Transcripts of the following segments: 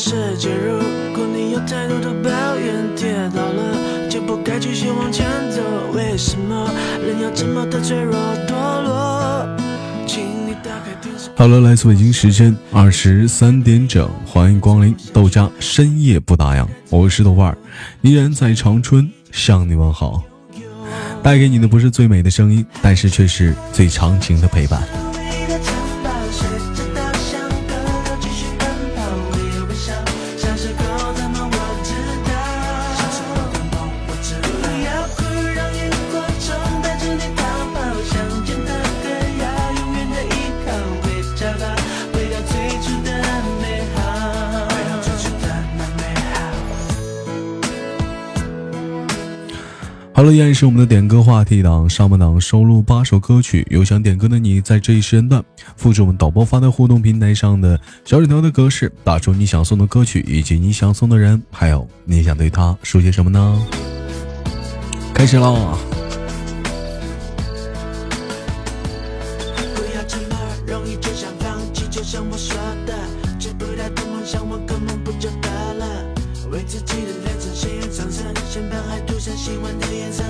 世界，如果你有太多的抱怨，跌倒了就不该继续往前走。为什么人要这么的脆弱堕落？请你打开电视。Hello，，来自北京时间二十三点整，欢迎光临豆家深夜不打烊，我是豆瓣儿，依然在长春向你问好。带给你的不是最美的声音，但是却是最长情的陪伴。好了，依然是我们的点歌话题档，上半档收录八首歌曲，有想点歌的你，在这一时间段复制我们导播发的互动平台上的小纸条的格式，打出你想送的歌曲以及你想送的人，还有你想对他说些什么呢？开始还涂上喜欢的颜色。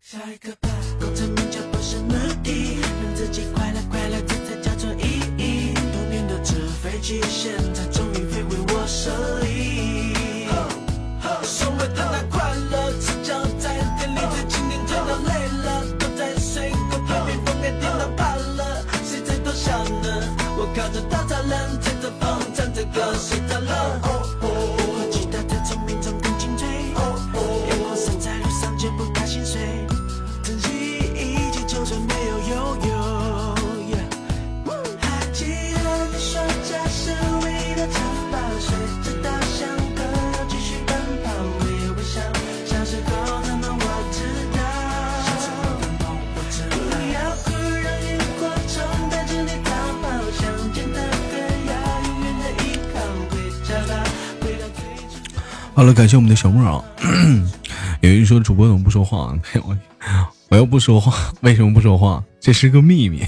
下一个吧，功成名就不是目的，让自己快乐快乐，这才叫做意义。童年的纸飞机，现在终于飞回我手里。所谓的那快乐，只叫在天里，最精灵真脑累了，都在睡果，特别疯癫，电到怕了，谁在多想呢？我靠着大栅栏，吹着风，唱着歌，睡着了。好了，感谢我们的小莫啊。有人说主播怎么不说话？我我要不说话，为什么不说话？这是个秘密。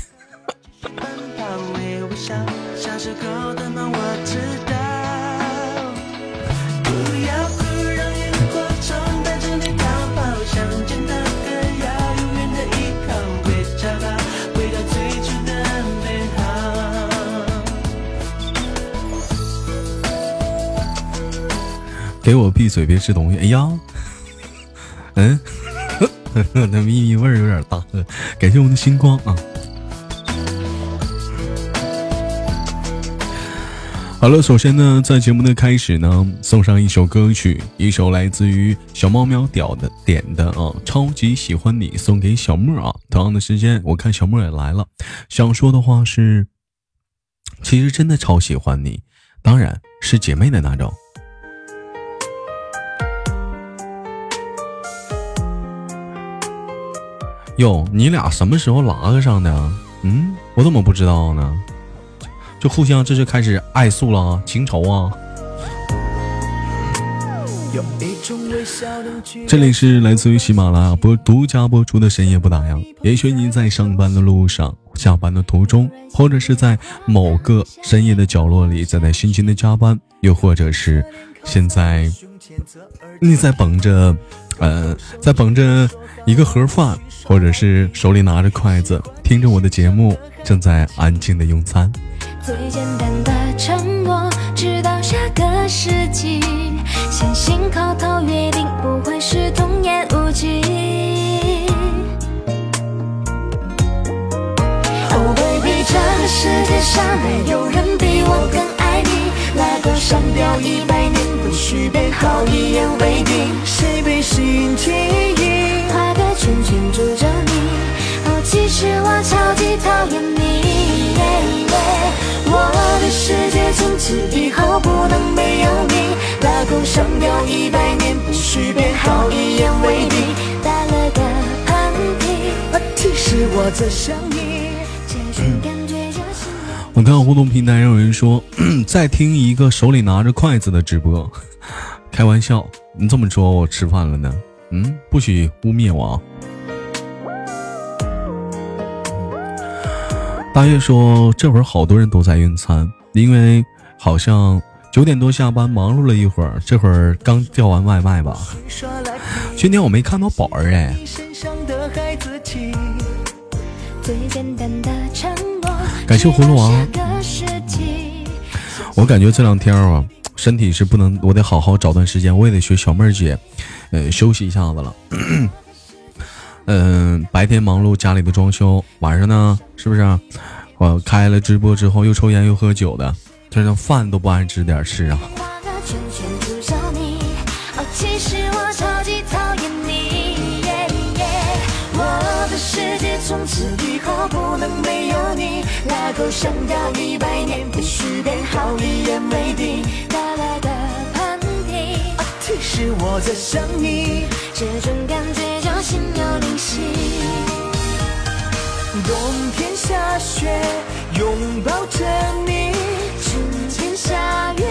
给我闭嘴，别吃东西！哎呀，嗯，那咪咪味儿有点大。感谢我们的星光啊！好了，首先呢，在节目的开始呢，送上一首歌曲，一首来自于小猫喵屌的点的啊，超级喜欢你，送给小莫啊。同样的时间，我看小莫也来了，想说的话是，其实真的超喜欢你，当然是姐妹的那种。哟，你俩什么时候拉个上的？嗯，我怎么不知道呢？就互相这就开始爱诉了，情仇啊！这里是来自于喜马拉雅播独家播出的深夜不打烊。也许你在上班的路上、下班的途中，或者是在某个深夜的角落里在在辛勤的加班，又或者是现在你在捧着，呃，在捧着一个盒饭。或者是手里拿着筷子，听着我的节目，正在安静的用餐。最简单的承诺，直到下个世纪，先行口头约定，不会是童言无忌。Oh baby，这个世界上没有人比我更爱你，拉钩上吊一百年，许变好，一言为定，谁被谁记忆，画个圈圈住着你。哦，其实我超级讨厌你。我的世界从此以后不能没有你。拉钩上吊一百年，不许变好，一言为定。打了个喷嚏，其实我在想你。我看互动平台上有人说，在听一个手里拿着筷子的直播，开玩笑，你这么说我吃饭了呢？嗯，不许污蔑我啊！大月说，这会儿好多人都在用餐，因为好像九点多下班，忙碌了一会儿，这会儿刚叫完外卖吧。今天我没看到宝儿哎。感谢葫芦娃。我感觉这两天啊，身体是不能，我得好好找段时间，我也得学小妹儿姐，呃，休息一下子了。嗯，白天忙碌家里的装修，晚上呢，是不是？我开了直播之后，又抽烟又喝酒的，这连饭都不按时点吃啊。是，我在想你，这种感觉叫心有灵犀。冬天下雪，拥抱着你，春天下雨，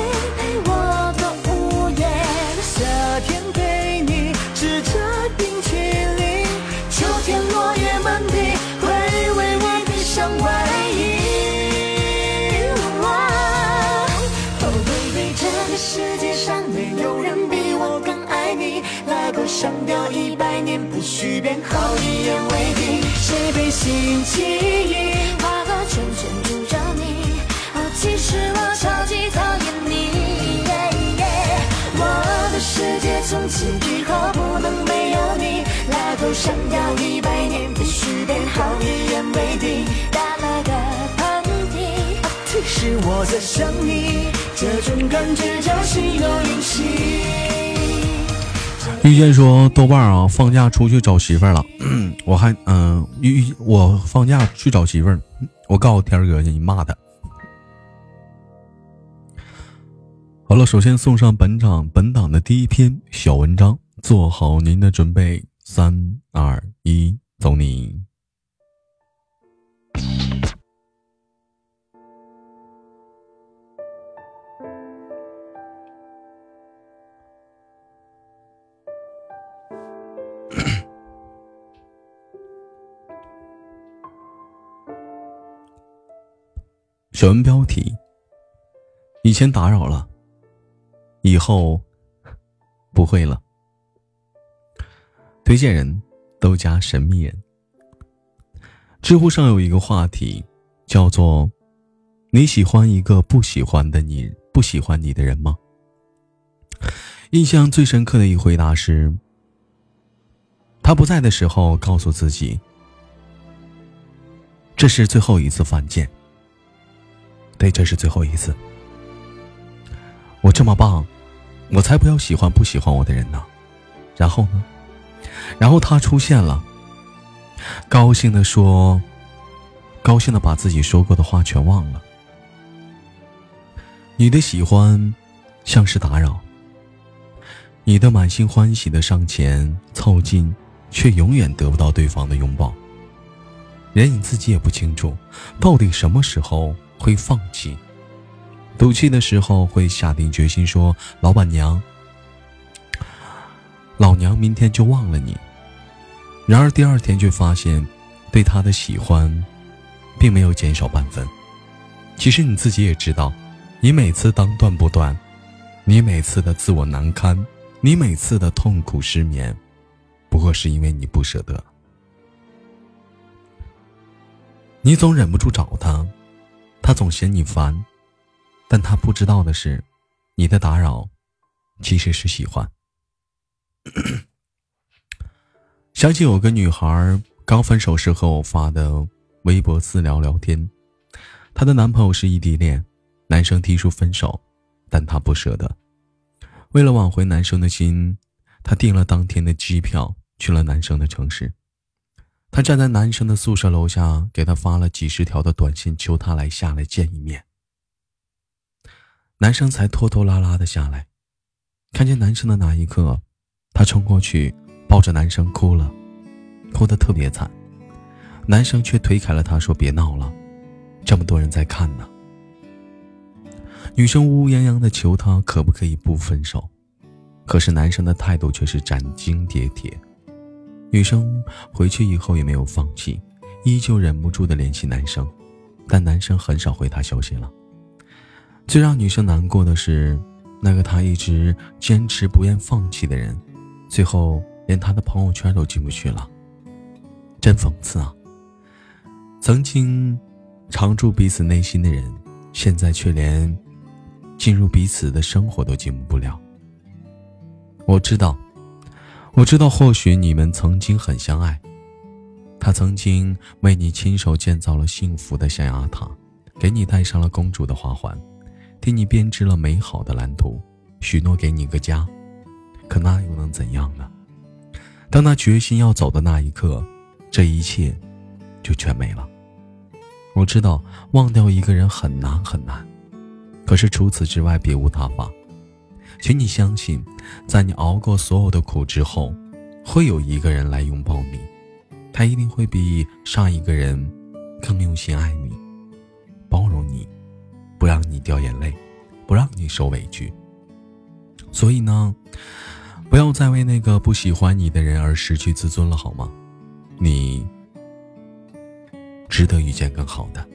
不许变好，一言为定。谁被心起意，画个圈圈诅咒你。哦，其实我超级讨厌你。我的世界从此以后不能没有你。拉钩上吊一百年，必须变好，一言为定。打了个喷嚏，提示我在想你。这种感觉叫心有灵犀。遇见说豆瓣啊，放假出去找媳妇儿了。我还嗯，遇我放假去找媳妇儿，我告诉天哥去，你骂他。好了，首先送上本场本档的第一篇小文章，做好您的准备，三二一，走你。全文标题：以前打扰了，以后不会了。推荐人：都加神秘人。知乎上有一个话题，叫做“你喜欢一个不喜欢的你不喜欢你的人吗？”印象最深刻的一回答是：他不在的时候，告诉自己，这是最后一次犯贱。对，这是最后一次。我这么棒，我才不要喜欢不喜欢我的人呢。然后呢？然后他出现了，高兴的说，高兴的把自己说过的话全忘了。你的喜欢像是打扰，你的满心欢喜的上前凑近，却永远得不到对方的拥抱。连你自己也不清楚，到底什么时候。会放弃，赌气的时候会下定决心说：“老板娘，老娘明天就忘了你。”然而第二天却发现，对他的喜欢，并没有减少半分。其实你自己也知道，你每次当断不断，你每次的自我难堪，你每次的痛苦失眠，不过是因为你不舍得。你总忍不住找他。他总嫌你烦，但他不知道的是，你的打扰其实是喜欢。想起有个女孩刚分手时和我发的微博私聊聊天，她的男朋友是异地恋，男生提出分手，但她不舍得。为了挽回男生的心，她订了当天的机票去了男生的城市。他站在男生的宿舍楼下，给他发了几十条的短信，求他来下来见一面。男生才拖拖拉拉的下来，看见男生的那一刻，他冲过去抱着男生哭了，哭得特别惨。男生却推开了他，说：“别闹了，这么多人在看呢。”女生呜呜泱泱的求他可不可以不分手，可是男生的态度却是斩钉截铁。女生回去以后也没有放弃，依旧忍不住的联系男生，但男生很少回她消息了。最让女生难过的是，那个她一直坚持不愿放弃的人，最后连她的朋友圈都进不去了。真讽刺啊！曾经常驻彼此内心的人，现在却连进入彼此的生活都进不了。我知道，我知道，或许你们曾经很相爱，他曾经为你亲手建造了幸福的象牙塔，给你戴上了公主的花环，替你编织了美好的蓝图，许诺给你个家。可那又能怎样呢？当他决心要走的那一刻。这一切，就全没了。我知道忘掉一个人很难很难，可是除此之外别无他法。请你相信，在你熬过所有的苦之后，会有一个人来拥抱你，他一定会比上一个人更用心爱你，包容你，不让你掉眼泪，不让你受委屈。所以呢，不要再为那个不喜欢你的人而失去自尊了，好吗？你值得遇见更好的。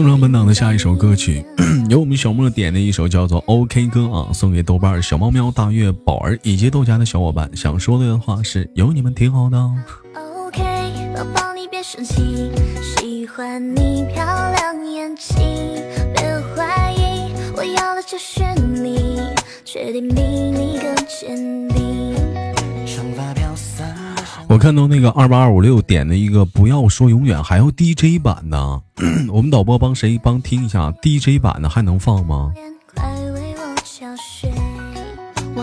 送上本档的下一首歌曲，由我们小莫点的一首叫做《OK 歌》啊，送给豆瓣小猫喵、大月、宝儿以及豆家的小伙伴。想说的话是有你们挺好的。OK，宝宝你别生气，喜欢你漂亮眼睛，别怀疑，我要的就是你，确定比你更坚定。我看到那个二八二五六点的一个不要说永远，还要 DJ 版呢。我们导播帮谁帮听一下 DJ 版的，还能放吗？我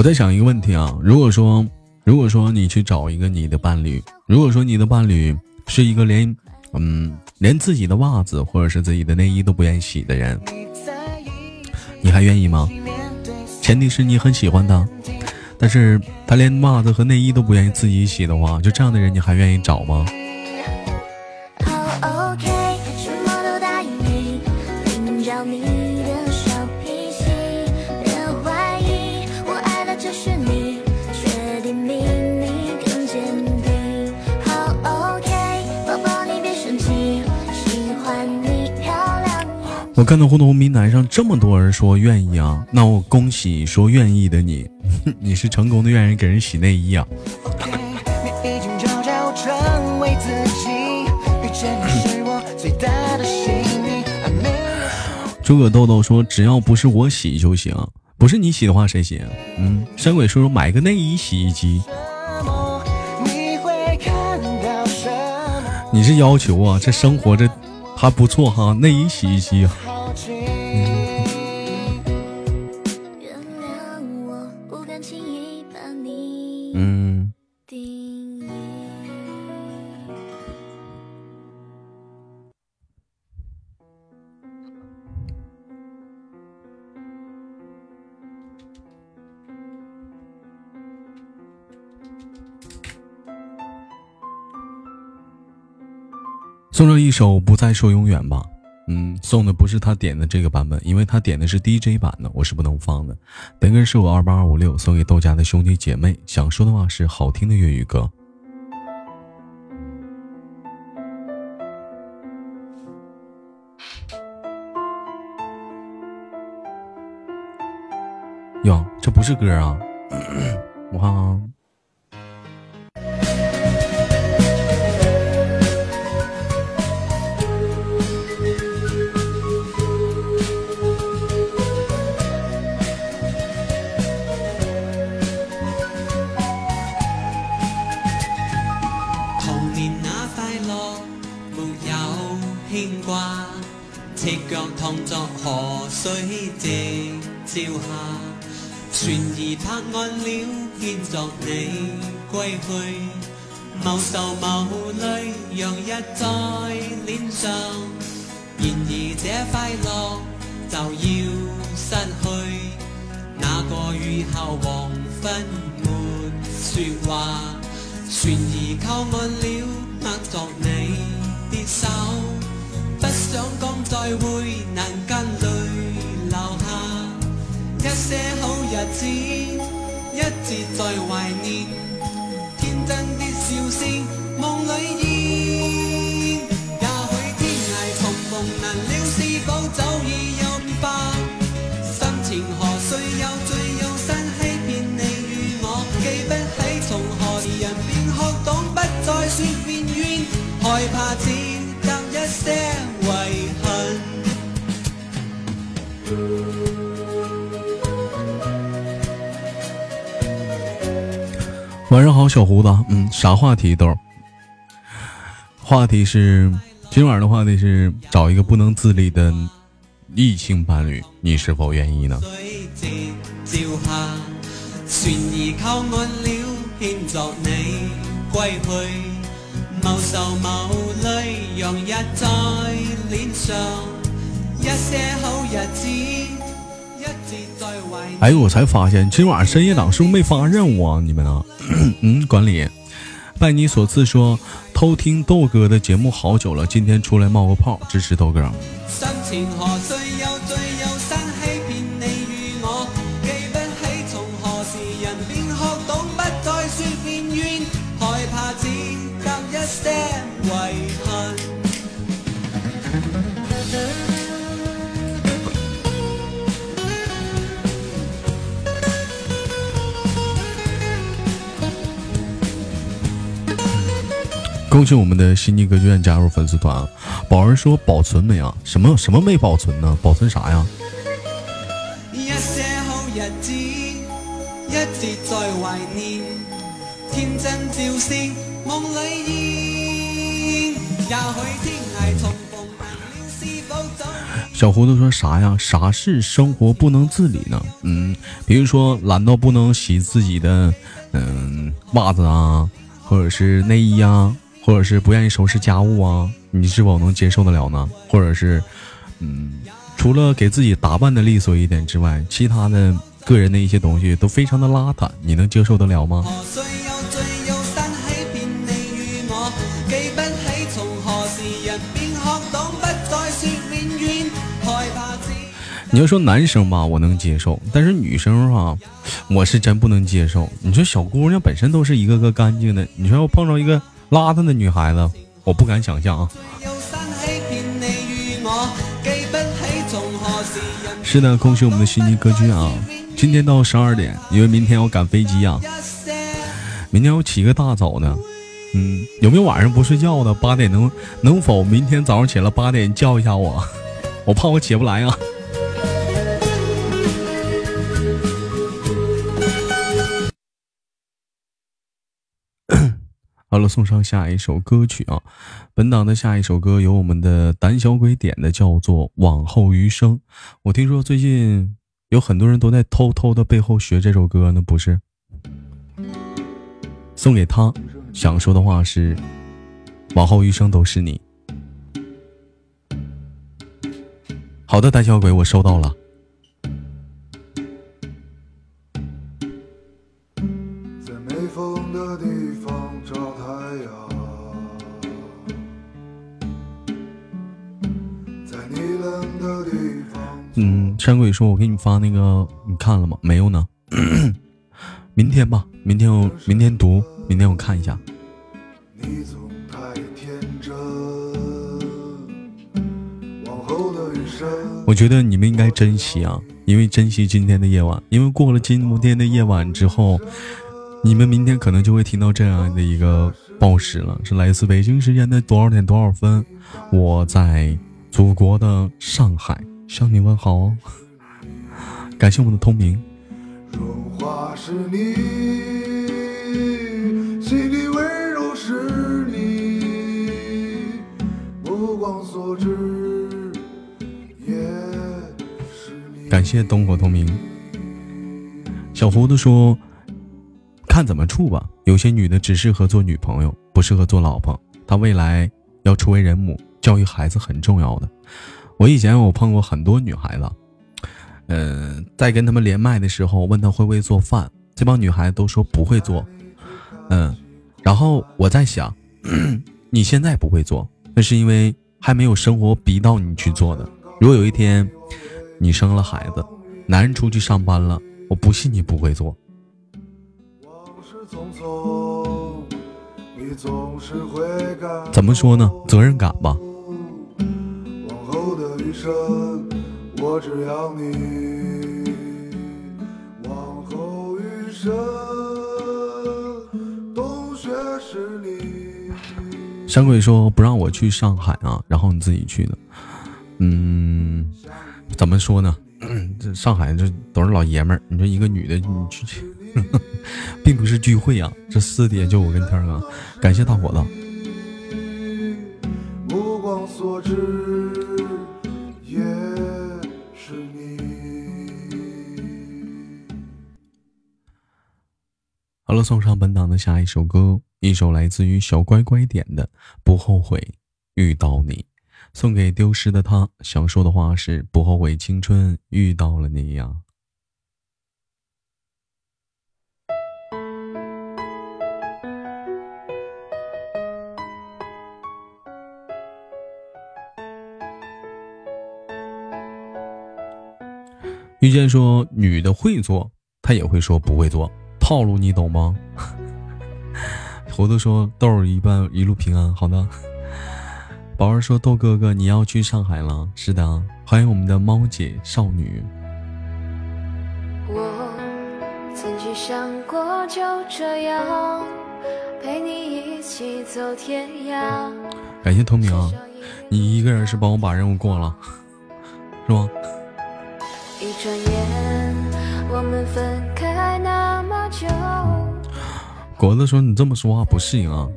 我在想一个问题啊，如果说，如果说你去找一个你的伴侣，如果说你的伴侣是一个连，嗯，连自己的袜子或者是自己的内衣都不愿意洗的人，你还愿意吗？前提是你很喜欢他，但是他连袜子和内衣都不愿意自己洗的话，就这样的人你还愿意找吗？我看到互动平台上这么多人说愿意啊，那我恭喜说愿意的你，你是成功的愿意给人洗内衣啊。诸葛豆豆说只要不是我洗就行，不是你洗的话谁洗？嗯，山鬼叔叔买个内衣洗衣机，你是要求啊？这生活这还不错哈，内衣洗衣机。嗯。送上一首《不再说永远》吧。嗯，送的不是他点的这个版本，因为他点的是 DJ 版的，我是不能放的。点歌是我二八二五六送给豆家的兄弟姐妹，想说的话是好听的粤语歌。哟，这不是歌啊！我看看水夕照下。船儿泊岸了，牵作你归去，某愁某泪，洋溢在脸上。然而这快乐就要失去，那个雨后黄昏没说话。船儿靠岸了，握着你的手，不想讲再会，子，一直在怀念天真的笑声，梦里现。也许天涯重逢难了，是否早已有变化？心情何须有醉有新，欺骗你与我，记不起从何时人便学懂不再说变怨，害怕只得一些遗憾。晚上好，小胡子。嗯，啥话题都？话题是今晚的话题是找一个不能自理的异性伴侣，你是否愿意呢？哎，我才发现今晚深夜档是不是没发任务啊？你们呢？嗯，管理，拜你所赐，说偷听豆哥的节目好久了，今天出来冒个泡，支持豆哥。恭喜我们的悉尼歌剧院加入粉丝团。宝儿说保存没啊？什么什么没保存呢？保存啥呀？小胡子说啥呀？啥是生活不能自理呢？嗯，比如说懒到不能洗自己的嗯袜子啊，或者是内衣啊。或者是不愿意收拾家务啊，你是否能接受得了呢？或者是，嗯，除了给自己打扮的利索一点之外，其他的个人的一些东西都非常的邋遢，你能接受得了吗？你要说男生吧，我能接受，但是女生哈，我是真不能接受。你说小姑娘本身都是一个个干净的，你说要碰着一个。邋遢的女孩子，我不敢想象啊！是的，恭喜我们的悉尼歌剧啊！今天到十二点，因为明天要赶飞机啊。明天要起个大早呢，嗯，有没有晚上不睡觉的？八点能能否明天早上起来八点叫一下我？我怕我起不来啊。好了，送上下一首歌曲啊！本档的下一首歌由我们的胆小鬼点的，叫做《往后余生》。我听说最近有很多人都在偷偷的背后学这首歌呢，不是？送给他，想说的话是：往后余生都是你。好的，胆小鬼，我收到了。山鬼说：“我给你发那个，你看了吗？没有呢。明天吧，明天我明天读，明天我看一下。”我觉得你们应该珍惜啊，因为珍惜今天的夜晚，因为过了今天的夜晚之后，你们明天可能就会听到这样的一个报时了，是来自北京时间的多少点多少分？我在祖国的上海向你问好，感谢我们的通明。感谢灯火通明。小胡子说：“看怎么处吧，有些女的只适合做女朋友，不适合做老婆。她未来要出为人母，教育孩子很重要的。我以前我碰过很多女孩子，嗯，在跟他们连麦的时候问她会不会做饭，这帮女孩子都说不会做。嗯，然后我在想，你现在不会做，那是因为还没有生活逼到你去做的。如果有一天。”你生了孩子，男人出去上班了，我不信你不会做。怎么说呢？责任感吧。山鬼说不让我去上海啊，然后你自己去的。嗯。怎么说呢？这上海这都是老爷们儿，你说一个女的你去去，并不是聚会啊，这私底下就我跟天哥。感谢大伙子。好了，送上本档的下一首歌，一首来自于小乖乖点的《不后悔遇到你》。送给丢失的他，想说的话是：不后悔青春遇到了你呀。遇见说女的会做，他也会说不会做，套路你懂吗？胡子说豆儿一半一路平安，好的。宝儿说：“豆哥哥，你要去上海了？”是的，欢迎我们的猫姐少女。我曾经想过就这样陪你一起走天涯。感谢同名啊，你一个人是帮我把任务过了，是吗？一转眼，我们分开。果子说：“你这么说话不适应啊，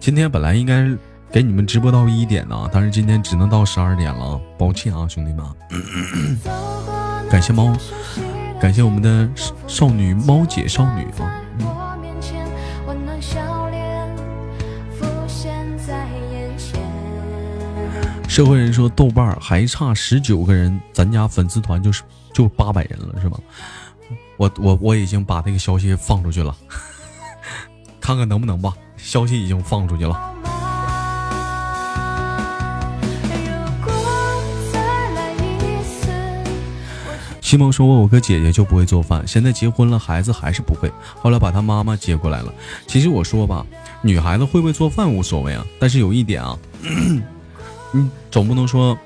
今天本来应该。”给你们直播到一点呢，但是今天只能到十二点了，抱歉啊，兄弟们。感谢猫，感谢我们的少女猫姐少女啊。社会人说豆瓣还差十九个人，咱家粉丝团就是就八百人了，是吧？我我我已经把这个消息放出去了，看看能不能吧。消息已经放出去了。西蒙说：“我有个姐姐就不会做饭，现在结婚了，孩子还是不会。后来把他妈妈接过来了。其实我说吧，女孩子会不会做饭无所谓啊，但是有一点啊，你 总不能说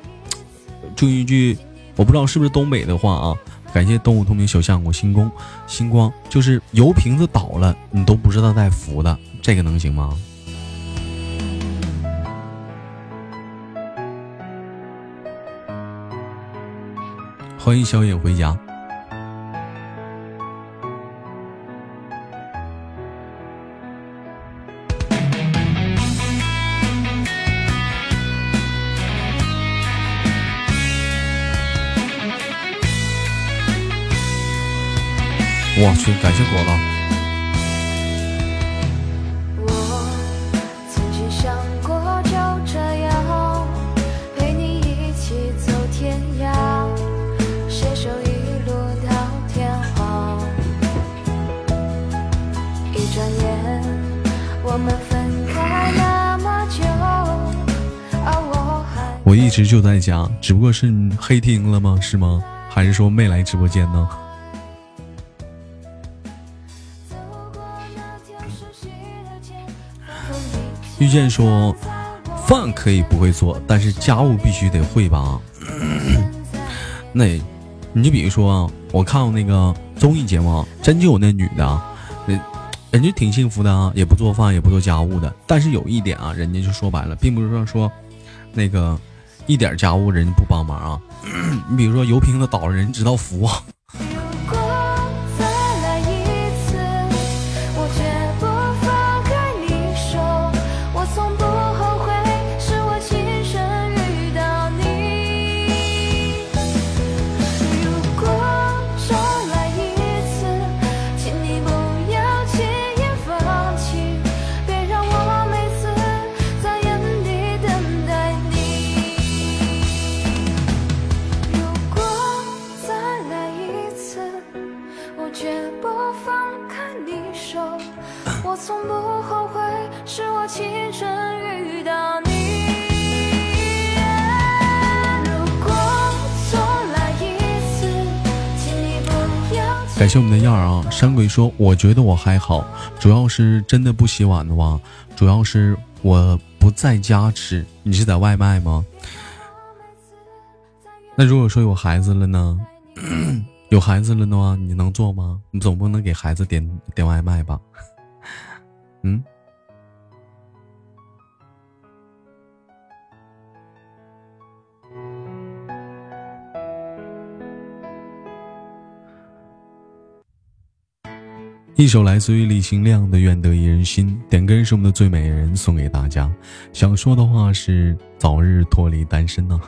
就一句，我不知道是不是东北的话啊。感谢动物通明小相公星光星光，就是油瓶子倒了，你都不知道带扶的，这个能行吗？”欢迎小野回家。我去，感谢果子。我一直就在家，只不过是黑听了吗？是吗？还是说没来直播间呢？遇见说，饭可以不会做，但是家务必须得会吧？那，你就比如说啊，我看过那个综艺节目，真就有那女的，人人家挺幸福的啊，也不做饭，也不做家务的。但是有一点啊，人家就说白了，并不是说说那个一点家务人家不帮忙啊。你比如说油瓶子倒了，人知道扶啊。就我们的燕儿啊！山鬼说：“我觉得我还好，主要是真的不洗碗的话，主要是我不在家吃。你是在外卖吗？那如果说有孩子了呢？有孩子了的话，你能做吗？你总不能给孩子点点外卖吧？嗯？”一首来自于李行亮的《愿得一人心》，点歌是我们的最美人，送给大家。想说的话是：早日脱离单身呢。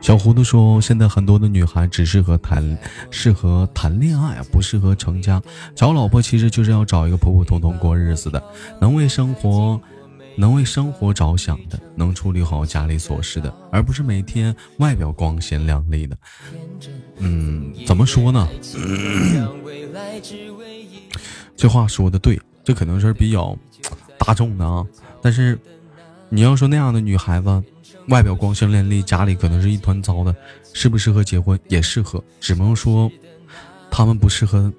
小糊涂说：现在很多的女孩只适合谈，适合谈恋爱，不适合成家。找老婆其实就是要找一个普普通通过日子的，能为生活。能为生活着想的，能处理好家里琐事的，而不是每天外表光鲜亮丽的。嗯，怎么说呢？这话说的对，这可能是比较大众的啊。但是你要说那样的女孩子，外表光鲜亮丽，家里可能是一团糟的，适不适合结婚？也适合，只能说他们不适合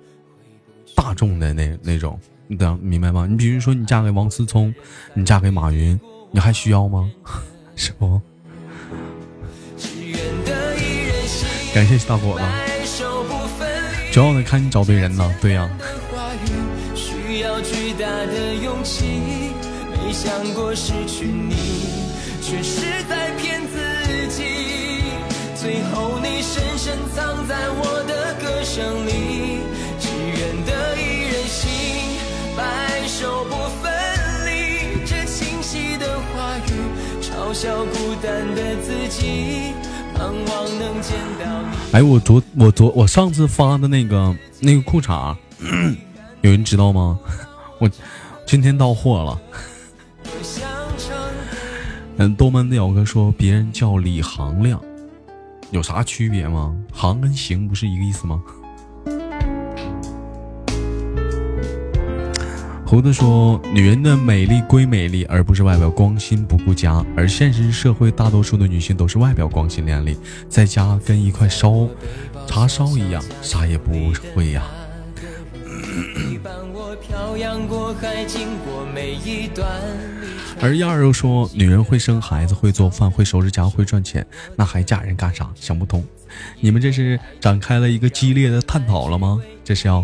大众的那那种。你等明白吗？你比如说，你嫁给王思聪，你嫁给马云，你还需要吗？是不？感谢大果子，主要得看你找对人呢。对呀。最后你深深藏在我的歌声里，只愿得一人心。白首不分离，这清晰的话语嘲笑孤单的自己，盼望能见到你。哎，我昨我昨我上次发的那个那个裤衩，有人知道吗？我今天到货了。嗯，东门的表哥说别人叫李行亮，有啥区别吗？行跟行不是一个意思吗？胡子说：“女人的美丽归美丽，而不是外表光鲜不顾家。而现实社会大多数的女性都是外表光鲜亮丽，在家跟一块烧茶烧一样，啥也不会呀。”而燕儿又说：“女人会生孩子，会做饭，会收拾家，会赚钱，那还嫁人干啥？想不通。你们这是展开了一个激烈的探讨了吗？这是要？”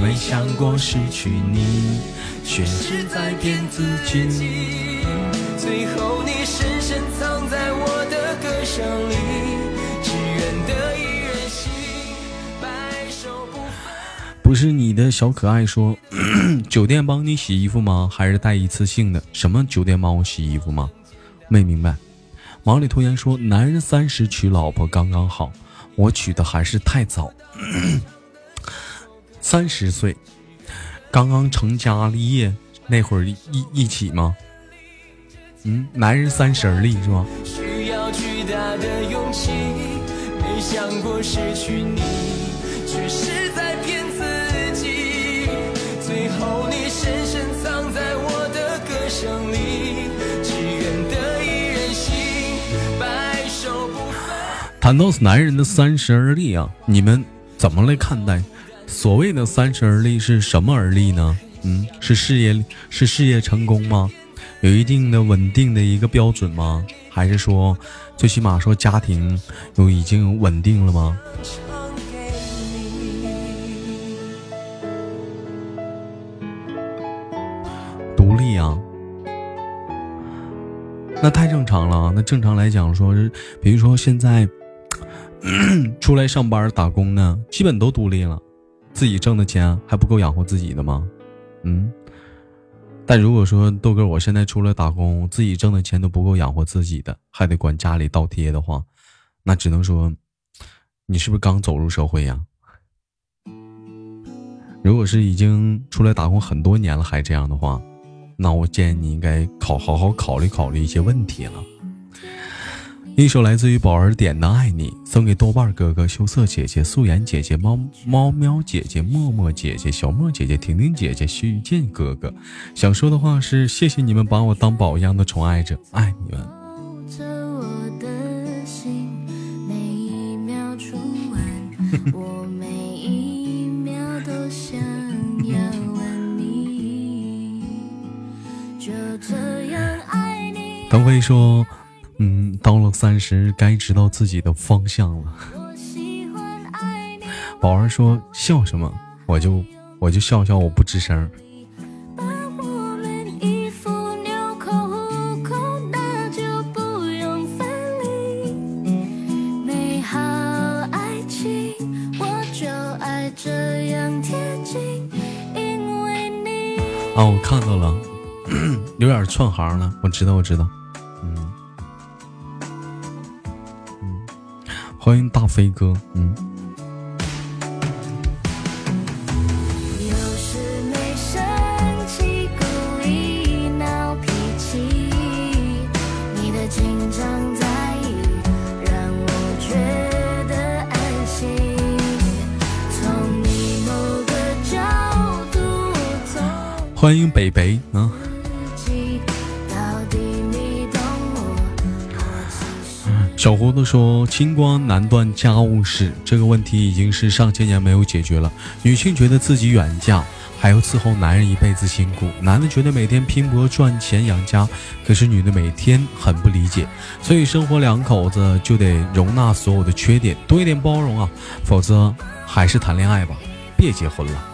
没想过失去你，却是在骗自己。最后你深深藏在我的歌声里，只愿得一人心，白首不分不是你的小可爱说，酒店帮你洗衣服吗？还是带一次性的？什么酒店帮我洗衣服吗？没明白。毛里拖言说，男人三十娶老婆刚刚好，我娶的还是太早，三十岁，刚刚成家立业那会儿一一起吗？嗯，男人三十而立是吗？需要巨大的勇气，没想过失去你，却是在骗自己。最后你深深藏在我的歌声里，只愿得一人心，白首不分。谈到男人的三十而立啊，你们怎么来看待？所谓的三十而立是什么而立呢？嗯，是事业是事业成功吗？有一定的稳定的一个标准吗？还是说，最起码说家庭有已经稳定了吗？独立啊，那太正常了。那正常来讲，说是比如说现在 出来上班打工呢，基本都独立了，自己挣的钱还不够养活自己的吗？嗯。但如果说豆哥，我现在出来打工，自己挣的钱都不够养活自己的，还得管家里倒贴的话，那只能说，你是不是刚走入社会呀？如果是已经出来打工很多年了还这样的话，那我建议你应该考好好考虑考虑一些问题了。一首来自于宝儿点的《爱你》，送给豆瓣哥哥、羞涩姐姐、素颜姐姐、猫猫喵姐姐、默默姐姐、小莫姐姐、婷婷姐姐、徐建哥哥。想说的话是：谢谢你们把我当宝一样的宠爱着，爱你们。等会 说。嗯，到了三十，该知道自己的方向了。宝儿说笑什么？我就我就笑笑，我不吱声。啊，我看到了，有点串行了。我知道，我知道。欢迎大飞哥，嗯。欢迎北北啊。小胡子说：“清官难断家务事，这个问题已经是上千年没有解决了。女性觉得自己远嫁还要伺候男人一辈子辛苦，男的觉得每天拼搏赚钱养家，可是女的每天很不理解。所以生活两口子就得容纳所有的缺点，多一点包容啊，否则还是谈恋爱吧，别结婚了。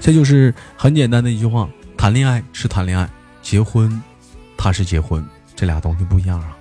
这就是很简单的一句话：谈恋爱是谈恋爱，结婚，他是结婚。”这俩东西不一样啊。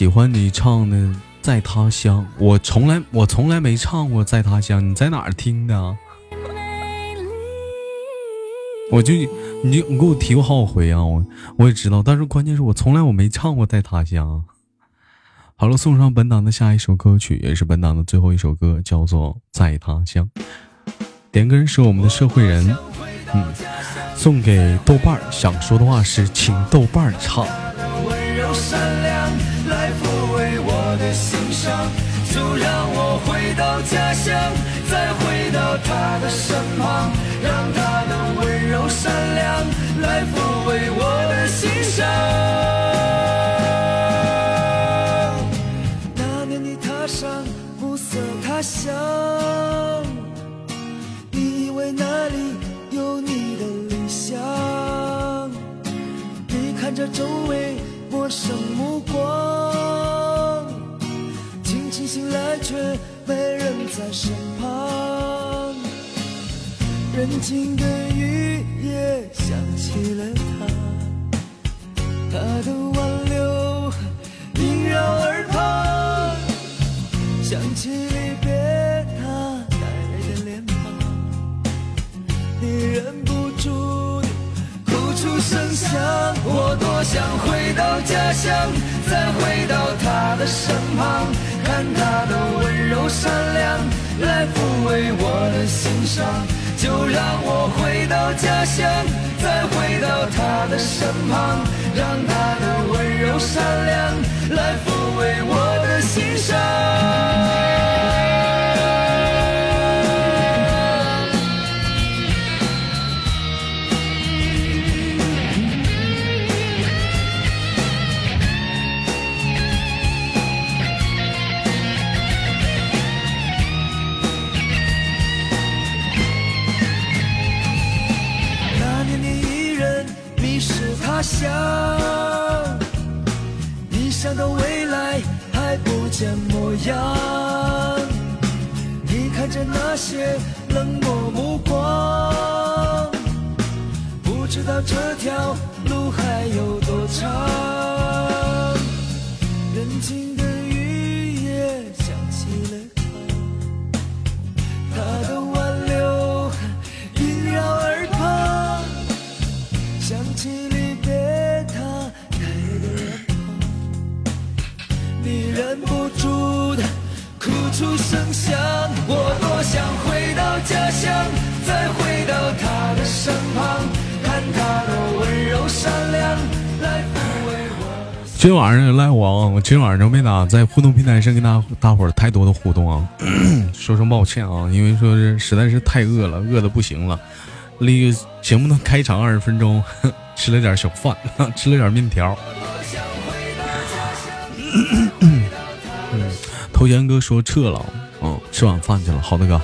喜欢你唱的《在他乡》，我从来我从来没唱过《在他乡》，你在哪儿听的？我就你你给我提过好几回啊，我我也知道，但是关键是我从来我没唱过《在他乡》。好了，送上本档的下一首歌曲，也是本档的最后一首歌，叫做《在他乡》。点歌人是我们的社会人，嗯，送给豆瓣儿，想说的话是请豆瓣儿唱。就让我回到家乡，再回到他的身旁，让他的温柔善良来抚慰我的心伤。那年你踏上暮色他乡，你以为那里有你的理想，你看着周围陌生目光。醒来却没人在身旁，人静的雨夜想起了他，他的挽留萦绕耳旁，想起离别他带来的脸庞，你忍不住哭出声响。我多想回到家乡，再回到他的身旁。看他的温柔善良来抚慰我的心伤，就让我回到家乡，再回到他的身旁，让他的温柔善良来抚慰我的心伤。想，你想的未来还不见模样，你看着那些冷漠目光，不知道这条路还有多长。到家乡，再回到他的身旁，看他的温柔善良来抚慰我。今晚上赖我，我今晚上没咋在互动平台上跟大大伙儿太多的互动啊，说声抱歉啊，因为说是实在是太饿了，饿的不行了。那个节目的开场二十分钟，吃了点小饭，吃了点面条。头衔哥说撤了，嗯，吃晚饭去了。好的，哥。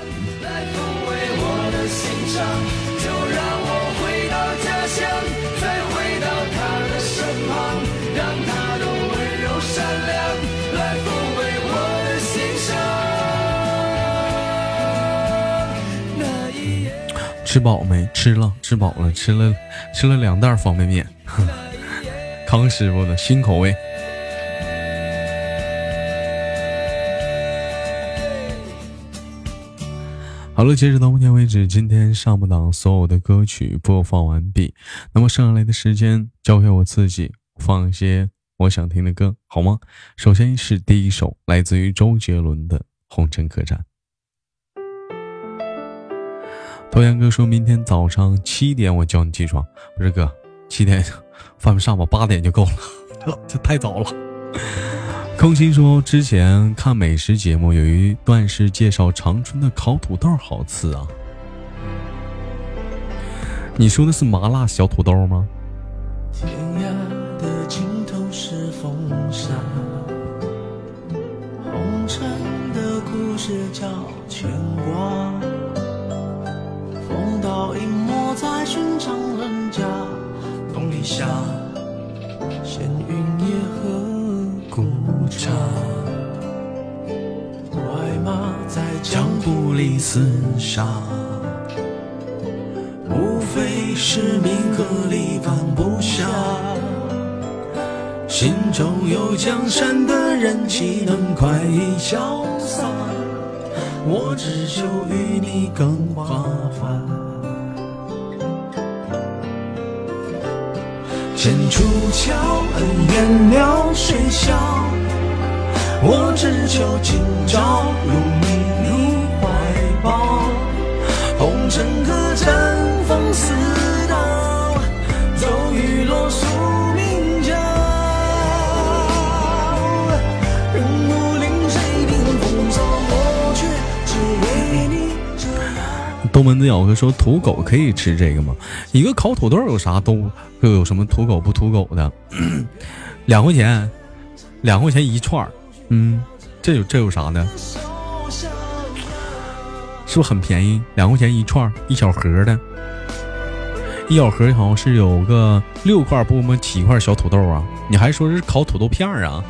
吃饱没？吃了，吃饱了，吃了，吃了两袋方便面。康师傅的新口味。好了，截止到目前为止，今天上半档所有的歌曲播放完毕。那么剩下来的时间交给我自己，放一些我想听的歌，好吗？首先是第一首，来自于周杰伦的《红尘客栈》。头阳哥说明天早上七点我叫你起床，不是哥，七点犯不上吧？八点就够了，这太早了。空心说：“之前看美食节目，有一段是介绍长春的烤土豆好吃啊。你说的是麻辣小土豆吗？”天寻常人家，冬里下，闲云野鹤。古刹，快马在江湖里厮杀，无非是名和利放不下。心中有江山的人，岂能快意潇洒？我只求与你更华发。剑出鞘，恩怨了谁笑？我只求今朝拥你入怀抱。红尘客，争风似东门子咬哥说：“土狗可以吃这个吗？一个烤土豆有啥都又有什么土狗不土狗的？两块钱，两块钱一串嗯，这有这有啥的？是不是很便宜？两块钱一串一小盒的，一小盒好像是有个六块不么七块小土豆啊？你还说是烤土豆片啊？”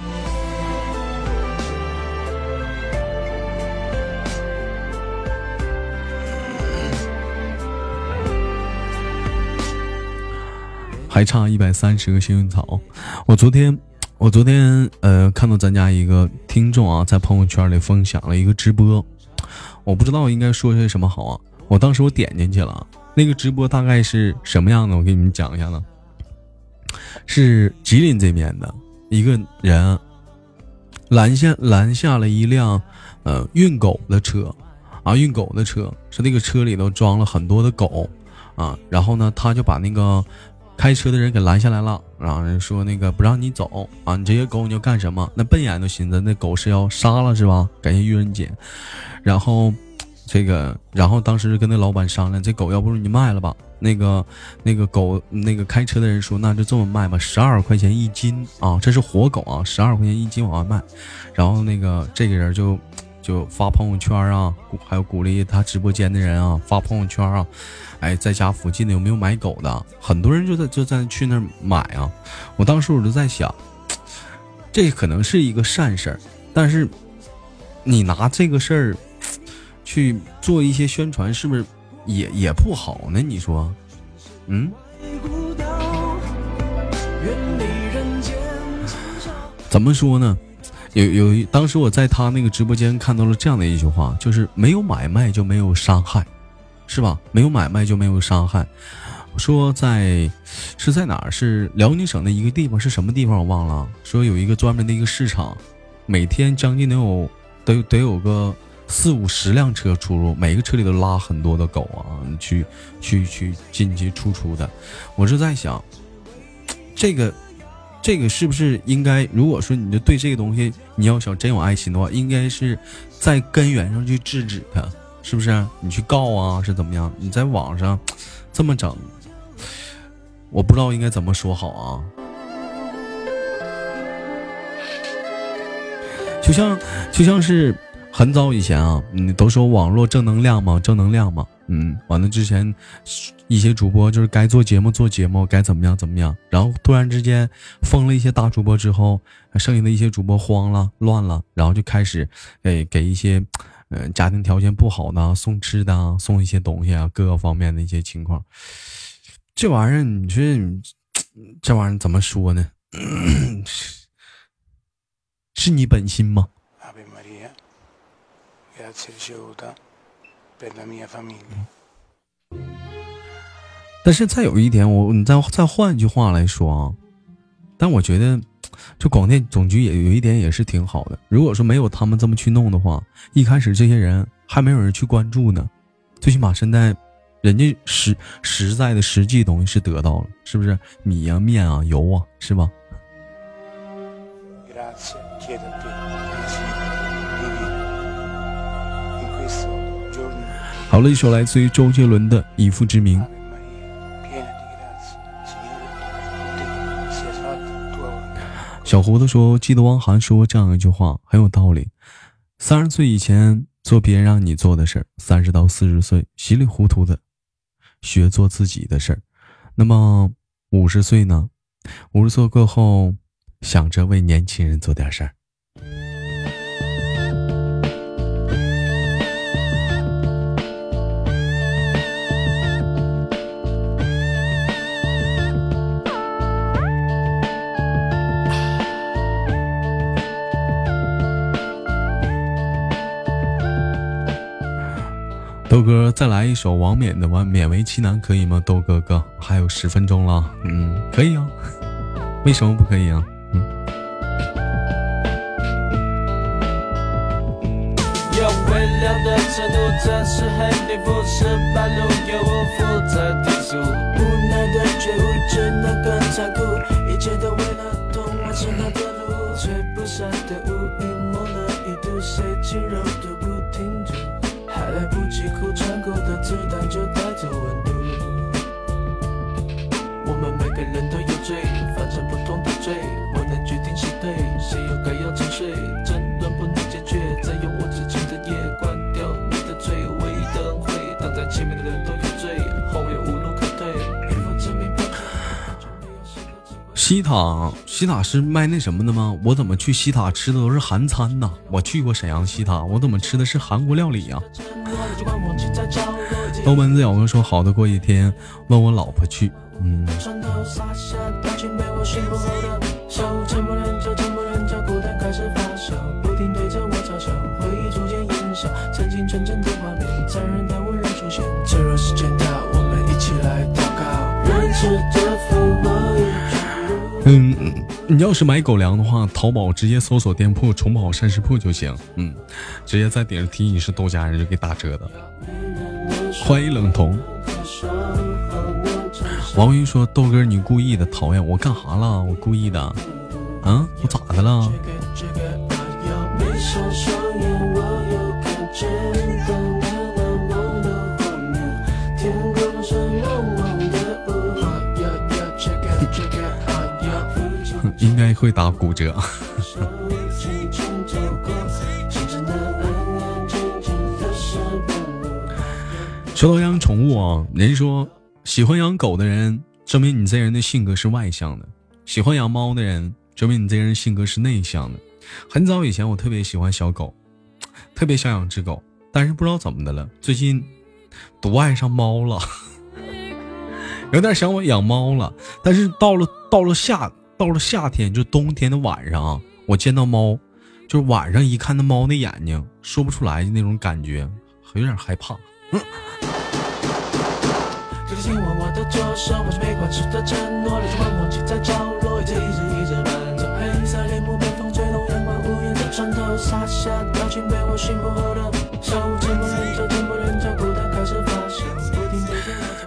还差一百三十个幸运草。我昨天，我昨天呃看到咱家一个听众啊，在朋友圈里分享了一个直播，我不知道应该说些什么好啊。我当时我点进去了，那个直播大概是什么样的？我给你们讲一下呢。是吉林这边的一个人拦下拦下了一辆呃运狗的车啊，运狗的车是那个车里头装了很多的狗啊，然后呢，他就把那个。开车的人给拦下来了，然后人说那个不让你走啊，你这些狗你要干什么？那笨眼都寻思那狗是要杀了是吧？感谢愚人节，然后这个，然后当时跟那老板商量，这狗要不你卖了吧？那个那个狗那个开车的人说那就这么卖吧，十二块钱一斤啊，这是活狗啊，十二块钱一斤往外卖。然后那个这个人就就发朋友圈啊，还有鼓励他直播间的人啊发朋友圈啊。哎，在家附近的有没有买狗的？很多人就在就在去那儿买啊。我当时我就在想，这可能是一个善事儿，但是你拿这个事儿去做一些宣传，是不是也也不好呢？你说，嗯？怎么说呢？有有，当时我在他那个直播间看到了这样的一句话，就是没有买卖就没有伤害。是吧？没有买卖就没有伤害。说在是在哪？是辽宁省的一个地方，是什么地方我忘了。说有一个专门的一个市场，每天将近能有得得有个四五十辆车出入，每个车里都拉很多的狗啊，去去去进进出出的。我是在想，这个这个是不是应该？如果说你就对这个东西你要想真有爱心的话，应该是在根源上去制止它。是不是你去告啊？是怎么样？你在网上这么整，我不知道应该怎么说好啊。就像就像是很早以前啊，你都说网络正能量嘛，正能量嘛。嗯，完了之前一些主播就是该做节目做节目，该怎么样怎么样。然后突然之间封了一些大主播之后，剩下的一些主播慌了乱了，然后就开始给给一些。嗯，家庭条件不好的送吃的，送一些东西啊，各个方面的一些情况。这玩意儿，你说这玩意儿怎么说呢？是你本心吗？但是再有一点，我你再再换一句话来说啊，但我觉得。就广电总局也有一点也是挺好的。如果说没有他们这么去弄的话，一开始这些人还没有人去关注呢。最起码现在，人家实实在的实际东西是得到了，是不是米啊、面啊、油啊，是吧？好了，一首来自于周杰伦的《以父之名》。小胡子说：“记得汪涵说过这样一句话，很有道理。三十岁以前做别人让你做的事儿，三十到四十岁稀里糊涂的学做自己的事儿。那么五十岁呢？五十岁过后，想着为年轻人做点事儿。”豆哥，再来一首王冕的《完勉为其难》，可以吗？豆哥哥，还有十分钟了，嗯，可以啊，为什么不可以啊？嗯。未了的程度，这是黑地服，十八路西塔，西塔是卖那什么的吗？我怎么去西塔吃的都是韩餐呢？我去过沈阳西塔，我怎么吃的是韩国料理呀、承诺了就光忘记在角落，已经豆瓣子咬哥说好的过一天，问我老婆去。嗯，你要是买狗粮的话，淘宝直接搜索店铺“宠宝膳食铺”就行。嗯，直接在顶上提你是豆家人就给打折的。欢迎冷彤。王云说：“豆哥，你故意的，讨厌我干啥了？我故意的，啊，我咋的了？应该会打骨折。说到养宠物啊，人说喜欢养狗的人，证明你这人的性格是外向的；喜欢养猫的人，证明你这人性格是内向的。很早以前，我特别喜欢小狗，特别想养只狗，但是不知道怎么的了，最近独爱上猫了，有点想我养猫了。但是到了到了夏到了夏天，就冬天的晚上啊，我见到猫，就是晚上一看那猫那眼睛，说不出来的那种感觉，有点害怕。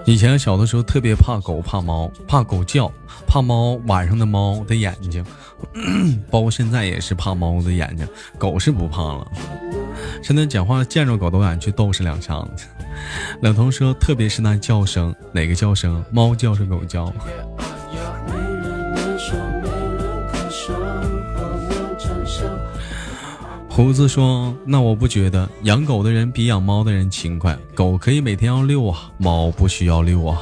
以前小的时候特别怕狗、怕猫、怕狗叫、怕猫晚上的猫的眼睛，包括现在也是怕猫的眼睛。狗是不怕了，现在讲话见着狗都敢去斗是两下子。冷彤说，特别是那叫声，哪个叫声？猫叫是狗叫？胡子说，那我不觉得养狗的人比养猫的人勤快，狗可以每天要遛啊，猫不需要遛啊。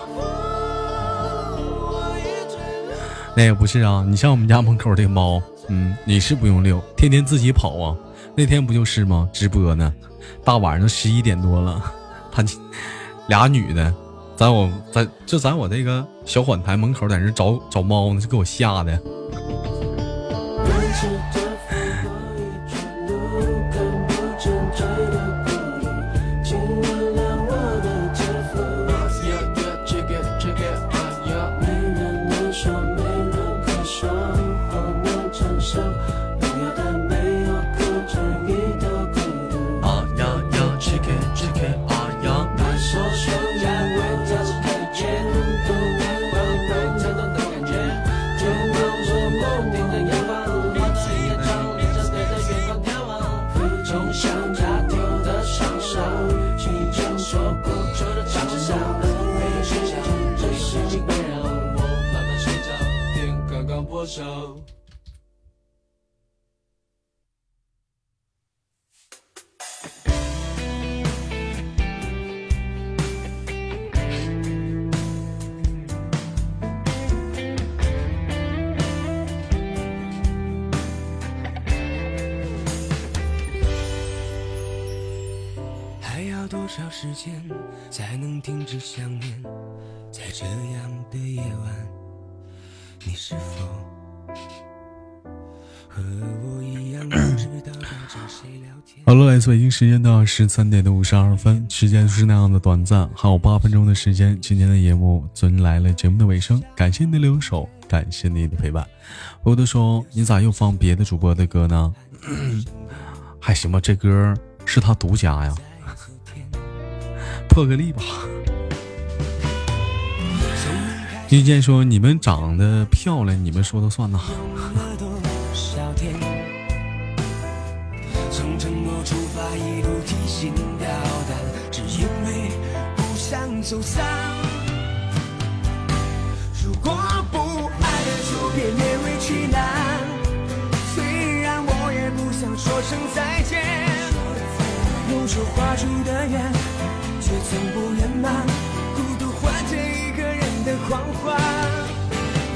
那也不是啊，你像我们家门口这猫，嗯，你是不用遛，天天自己跑啊。那天不就是吗？直播呢，大晚上十一点多了，他俩女的，在我在就在我这个小缓台门口在那找找猫呢，就给我吓的。时间到十三点的五十二分，时间就是那样的短暂，还有八分钟的时间，今天的节目尊来了节目的尾声，感谢你的留守，感谢你的陪伴。我都说你咋又放别的主播的歌呢？还行吧，这歌是他独家呀？破个例吧。遇见说你们长得漂亮，你们说了算呐。受伤如果不爱了，就别勉为其难。虽然我也不想说声再见，用手画出的圆，却从不圆满。孤独换着一个人的狂欢。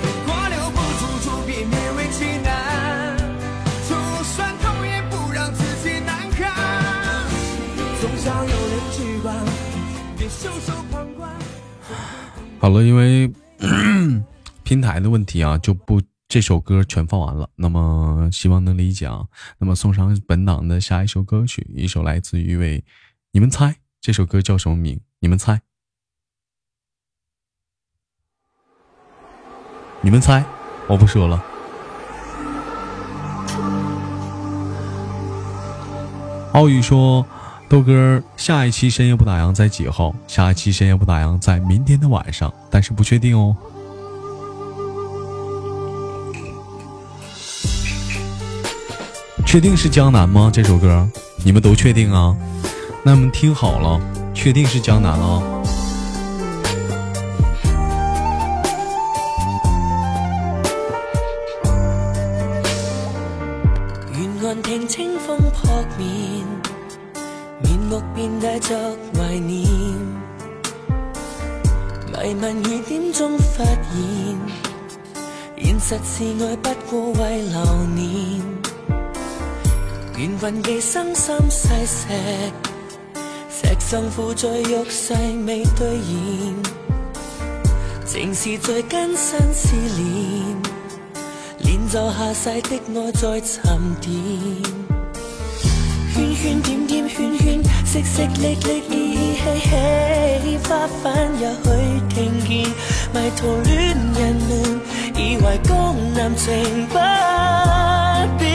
如果留不住，就别勉为其难。就算痛，也不让自己难堪。总想有人去管，别袖手。好了，因为。平台的问题啊，就不这首歌全放完了。那么希望能理解啊。那么送上本档的下一首歌曲，一首来自于一位，你们猜这首歌叫什么名？你们猜？你们猜？我不说了。奥宇说。豆哥，下一期深夜不打烊在几号？下一期深夜不打烊在明天的晚上，但是不确定哦。确定是江南吗？这首歌你们都确定啊？那么听好了，确定是江南啊。作怀念，迷问雨点中发现，现实是爱不过为留念，缘分寄生心细石，石上负载玉誓未兑现，情是最根深思念，练就下世的爱在沉淀。圈圈点点圈圈，淅淅沥沥，依依稀稀，花瓣也许听见，迷途恋人们以为江南情不变。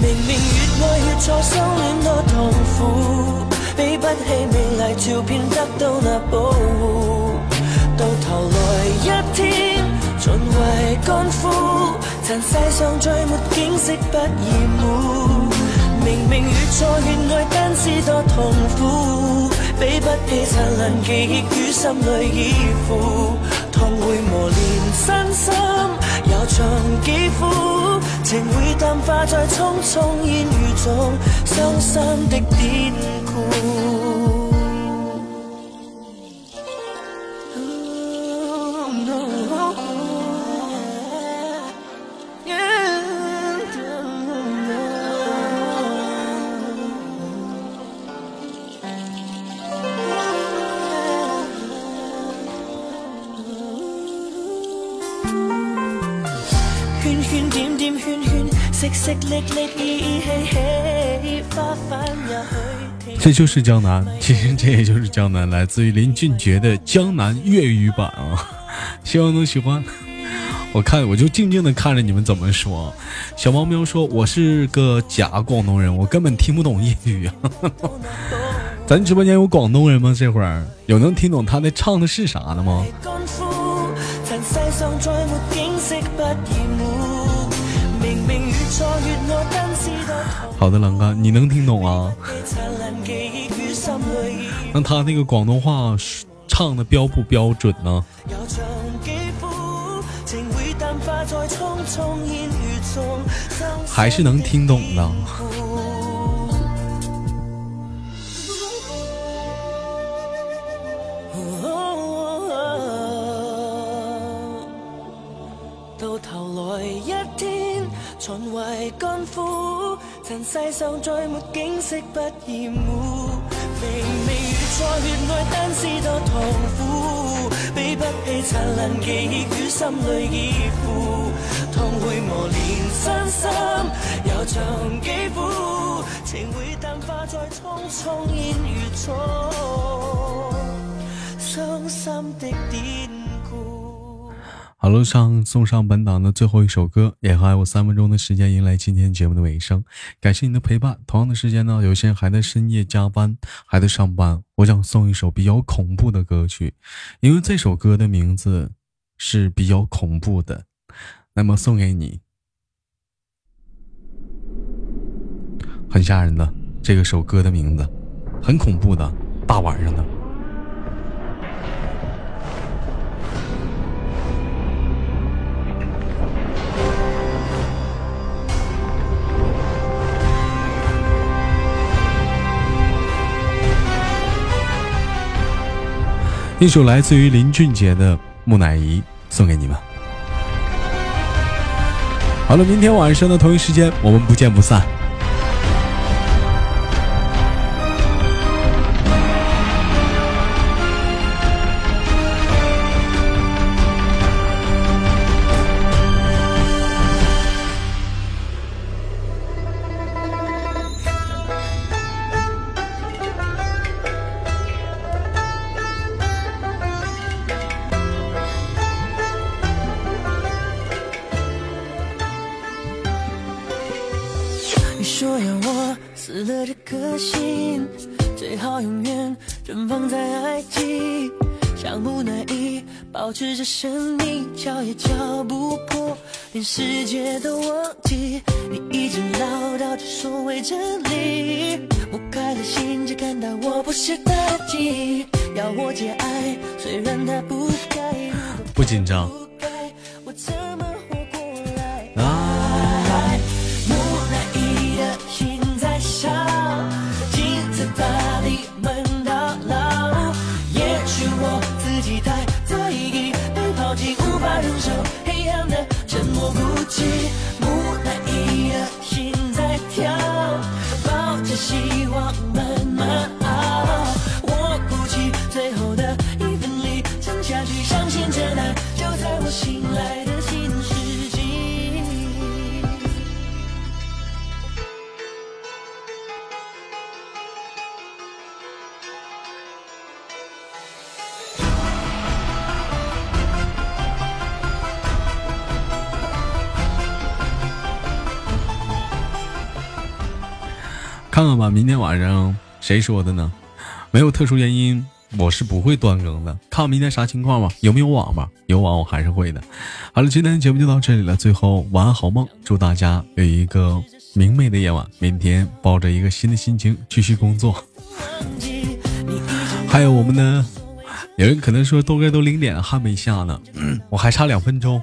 明明越爱越错，相恋多痛苦，比不起美丽照片得到那保护，到头来一天尽为干枯。尘世上最没景色不厌恶，明明越错越爱，但是多痛苦，比不起灿烂记忆于心里依附，痛会磨练身心，又像肌肤，情会淡化在匆匆烟雨中，伤心的典故。这就是江南，其实这也就是江南，来自于林俊杰的江南粤语版啊，希望能喜欢。我看我就静静的看着你们怎么说。小猫喵说：“我是个假广东人，我根本听不懂粤语。”咱直播间有广东人吗？这会儿有能听懂他那唱的是啥的吗？好的，狼哥，你能听懂啊？那他那个广东话唱的标不标准呢？还是能听懂的。沦为干枯，尘世上再没景色不厌恶。明明越错越爱，但是多痛苦，比不起灿烂记忆于心里依附。痛会磨练身心，又像肌肤，情会淡化在匆匆烟雨中，伤心的典故。好了，上送上本档的最后一首歌，也还有三分钟的时间，迎来今天节目的尾声。感谢你的陪伴。同样的时间呢，有些人还在深夜加班，还在上班。我想送一首比较恐怖的歌曲，因为这首歌的名字是比较恐怖的。那么送给你，很吓人的这个首歌的名字，很恐怖的，大晚上的。一首来自于林俊杰的《木乃伊》送给你们。好了，明天晚上的同一时间，我们不见不散。看看吧，明天晚上谁说的呢？没有特殊原因，我是不会断更的。看明天啥情况吧，有没有网吧？有网我还是会的。好了，今天的节目就到这里了。最后晚安好梦，祝大家有一个明媚的夜晚。明天抱着一个新的心情继续工作。还有我们的，有人可能说豆哥都零点还没下呢，我还差两分钟。